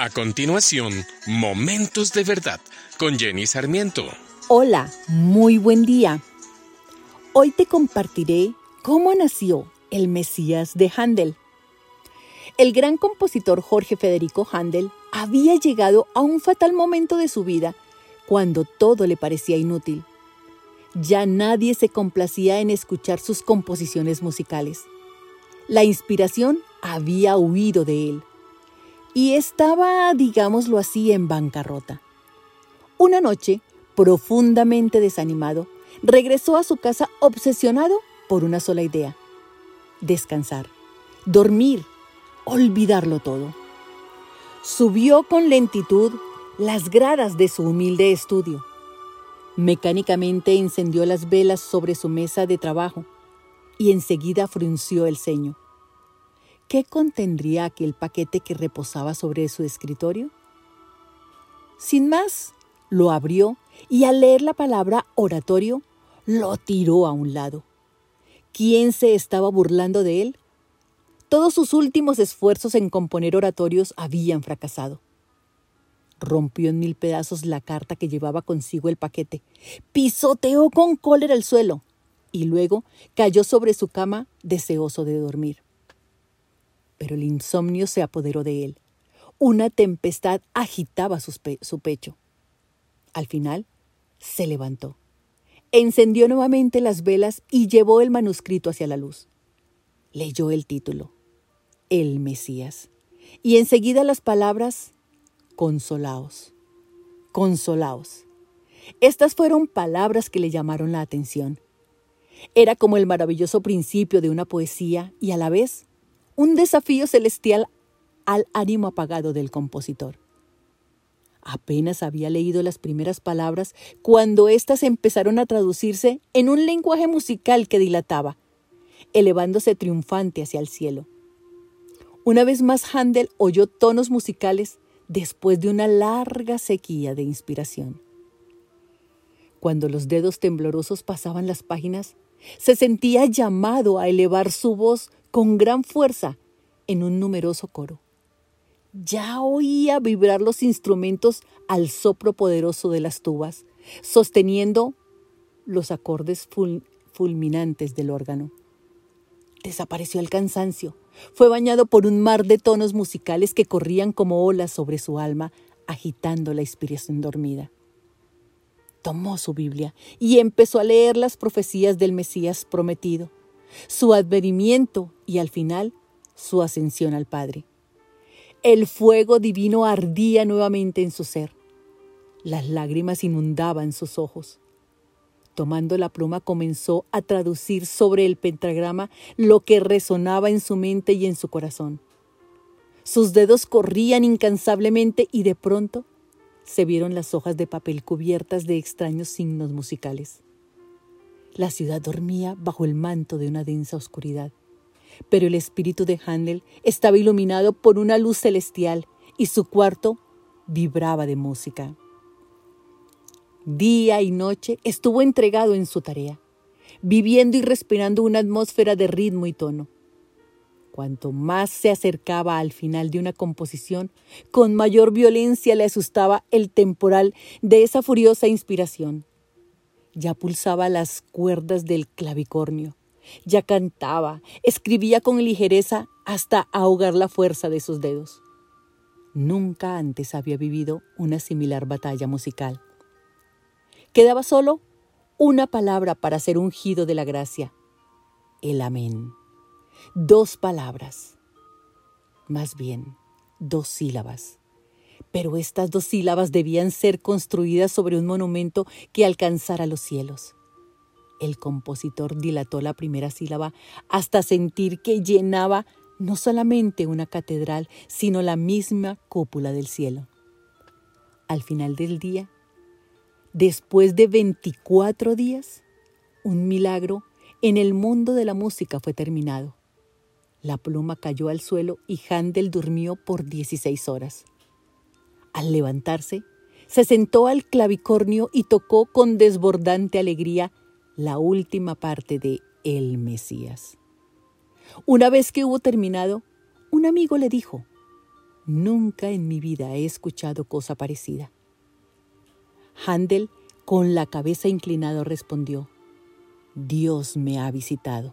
A continuación, Momentos de Verdad con Jenny Sarmiento. Hola, muy buen día. Hoy te compartiré cómo nació el Mesías de Handel. El gran compositor Jorge Federico Handel había llegado a un fatal momento de su vida cuando todo le parecía inútil. Ya nadie se complacía en escuchar sus composiciones musicales. La inspiración había huido de él y estaba, digámoslo así, en bancarrota. Una noche, profundamente desanimado, regresó a su casa obsesionado por una sola idea. Descansar, dormir, olvidarlo todo. Subió con lentitud las gradas de su humilde estudio. Mecánicamente encendió las velas sobre su mesa de trabajo y enseguida frunció el ceño. ¿Qué contendría aquel paquete que reposaba sobre su escritorio? Sin más, lo abrió y al leer la palabra oratorio, lo tiró a un lado. ¿Quién se estaba burlando de él? Todos sus últimos esfuerzos en componer oratorios habían fracasado. Rompió en mil pedazos la carta que llevaba consigo el paquete, pisoteó con cólera el suelo y luego cayó sobre su cama deseoso de dormir pero el insomnio se apoderó de él. Una tempestad agitaba su, pecho. Al final, se levantó. Encendió nuevamente las velas y llevó el manuscrito hacia la luz. Leyó el título, El Mesías, y enseguida las palabras, Consolaos, consolaos. Estas fueron palabras que le llamaron la atención. Era como el maravilloso principio de una poesía y a la vez un desafío celestial al ánimo apagado del compositor. Apenas había leído las primeras palabras cuando éstas empezaron a traducirse en un lenguaje musical que dilataba, elevándose triunfante hacia el cielo. Una vez más Handel oyó tonos musicales después de una larga sequía de inspiración. Cuando los dedos temblorosos pasaban las páginas, se sentía llamado a elevar su voz con gran fuerza en un numeroso coro. Ya oía vibrar los instrumentos al soplo poderoso de las tubas, sosteniendo los acordes fulminantes del órgano. Desapareció el cansancio. Fue bañado por un mar de tonos musicales que corrían como olas sobre su alma, agitando la inspiración dormida. Tomó su Biblia y empezó a leer las profecías del Mesías prometido su advenimiento y al final su ascensión al Padre. El fuego divino ardía nuevamente en su ser. Las lágrimas inundaban sus ojos. Tomando la pluma comenzó a traducir sobre el pentagrama lo que resonaba en su mente y en su corazón. Sus dedos corrían incansablemente y de pronto se vieron las hojas de papel cubiertas de extraños signos musicales. La ciudad dormía bajo el manto de una densa oscuridad, pero el espíritu de Handel estaba iluminado por una luz celestial y su cuarto vibraba de música. Día y noche estuvo entregado en su tarea, viviendo y respirando una atmósfera de ritmo y tono. Cuanto más se acercaba al final de una composición, con mayor violencia le asustaba el temporal de esa furiosa inspiración ya pulsaba las cuerdas del clavicornio, ya cantaba, escribía con ligereza hasta ahogar la fuerza de sus dedos. Nunca antes había vivido una similar batalla musical. Quedaba solo una palabra para ser ungido de la gracia, el amén. Dos palabras, más bien dos sílabas pero estas dos sílabas debían ser construidas sobre un monumento que alcanzara los cielos. El compositor dilató la primera sílaba hasta sentir que llenaba no solamente una catedral, sino la misma cúpula del cielo. Al final del día, después de 24 días, un milagro en el mundo de la música fue terminado. La pluma cayó al suelo y Handel durmió por 16 horas. Al levantarse, se sentó al clavicornio y tocó con desbordante alegría la última parte de El Mesías. Una vez que hubo terminado, un amigo le dijo, Nunca en mi vida he escuchado cosa parecida. Handel, con la cabeza inclinada, respondió, Dios me ha visitado.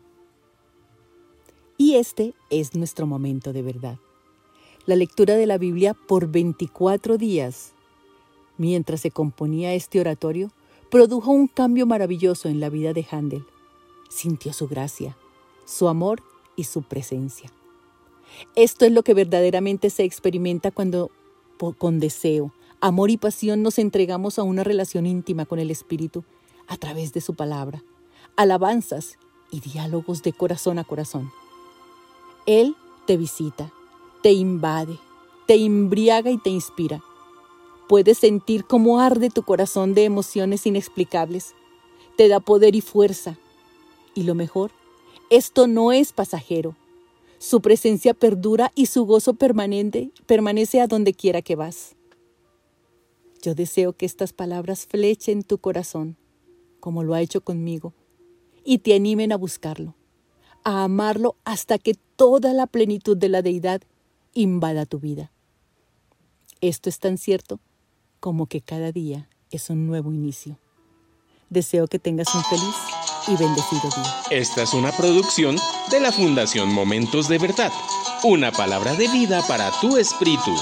Y este es nuestro momento de verdad. La lectura de la Biblia por 24 días. Mientras se componía este oratorio, produjo un cambio maravilloso en la vida de Handel. Sintió su gracia, su amor y su presencia. Esto es lo que verdaderamente se experimenta cuando, con deseo, amor y pasión, nos entregamos a una relación íntima con el Espíritu a través de su palabra, alabanzas y diálogos de corazón a corazón. Él te visita, te invade, te embriaga y te inspira. Puedes sentir cómo arde tu corazón de emociones inexplicables. Te da poder y fuerza. Y lo mejor, esto no es pasajero. Su presencia perdura y su gozo permanente permanece a donde quiera que vas. Yo deseo que estas palabras flechen tu corazón, como lo ha hecho conmigo, y te animen a buscarlo, a amarlo hasta que toda la plenitud de la deidad invada tu vida. Esto es tan cierto como que cada día es un nuevo inicio. Deseo que tengas un feliz y bendecido día. Esta es una producción de la Fundación Momentos de Verdad, una palabra de vida para tu espíritu.